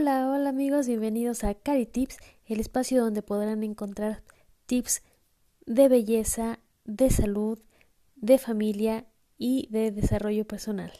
Hola, hola amigos, bienvenidos a Cari Tips, el espacio donde podrán encontrar tips de belleza, de salud, de familia y de desarrollo personal.